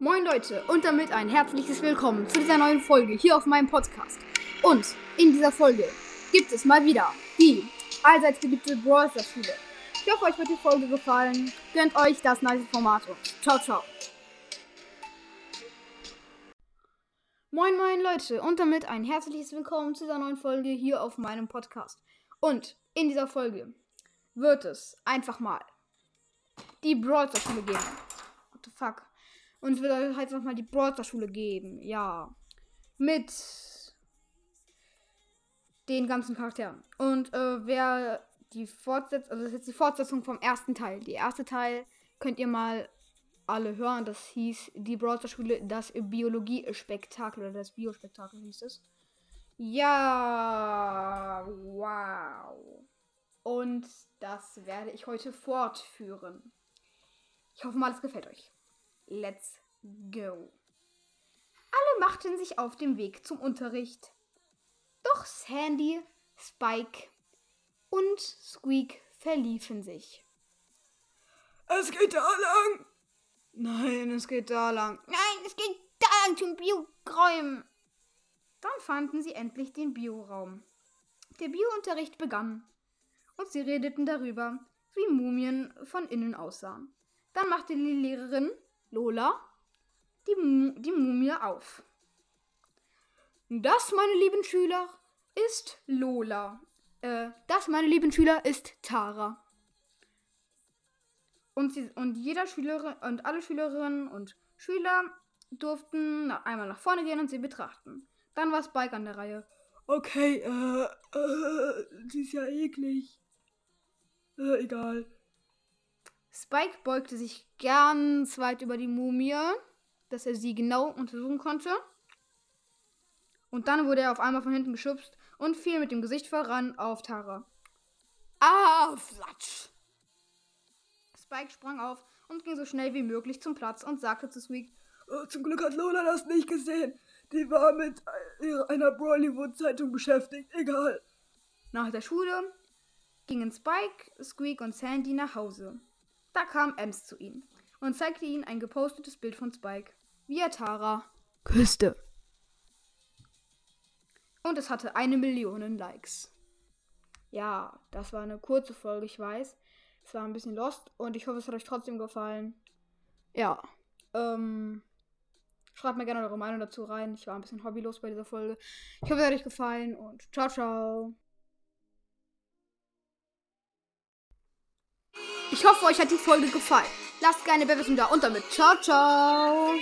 Moin Leute und damit ein herzliches Willkommen zu dieser neuen Folge hier auf meinem Podcast. Und in dieser Folge gibt es mal wieder die allseits beliebte Brawl Stars Schule. Ich hoffe, euch wird die Folge gefallen. Gönnt euch das nice Format und ciao, ciao. Moin moin Leute und damit ein herzliches Willkommen zu dieser neuen Folge hier auf meinem Podcast. Und in dieser Folge wird es einfach mal die Brawl Stars Schule geben. What the fuck? Und es wird halt einfach mal die Brawl Stars Schule geben. Ja. Mit den ganzen Charakteren. Und äh, wer die Fortsetzung, also das ist jetzt die Fortsetzung vom ersten Teil. Die erste Teil könnt ihr mal alle hören. Das hieß die Brawl Stars Schule, das Biologie-Spektakel oder das Biospektakel hieß es. Ja, wow. Und das werde ich heute fortführen. Ich hoffe mal, es gefällt euch. Let's go. Alle machten sich auf den Weg zum Unterricht. Doch Sandy, Spike und Squeak verliefen sich. Es geht da lang. Nein, es geht da lang. Nein, es geht da lang zum Biogräum. Dann fanden sie endlich den Bioraum. Der Biounterricht begann und sie redeten darüber, wie Mumien von innen aussahen. Dann machte die Lehrerin Lola die, die Mumie auf. Das, meine lieben Schüler, ist Lola. Äh, das, meine lieben Schüler, ist Tara. Und, sie, und jeder Schülerin und alle Schülerinnen und Schüler durften einmal nach vorne gehen und sie betrachten. Dann war Spike an der Reihe. Okay, äh, äh, sie ist ja eklig. Äh, egal. Spike beugte sich ganz weit über die Mumie, dass er sie genau untersuchen konnte. Und dann wurde er auf einmal von hinten geschubst und fiel mit dem Gesicht voran auf Tara. Ah, Flatsch! Spike sprang auf und ging so schnell wie möglich zum Platz und sagte zu Squeak, Oh, zum Glück hat Lola das nicht gesehen. Die war mit einer Bollywood-Zeitung beschäftigt. Egal. Nach der Schule gingen Spike, Squeak und Sandy nach Hause. Da kam Ems zu ihnen und zeigte ihnen ein gepostetes Bild von Spike, wie er Tara küsste. Und es hatte eine Million Likes. Ja, das war eine kurze Folge, ich weiß. Es war ein bisschen lost und ich hoffe, es hat euch trotzdem gefallen. Ja, ähm, schreibt mir gerne eure Meinung dazu rein. Ich war ein bisschen hobbylos bei dieser Folge. Ich hoffe, es hat euch gefallen und ciao, ciao. Ich hoffe, euch hat die Folge gefallen. Lasst gerne Bewertung da und damit ciao, ciao.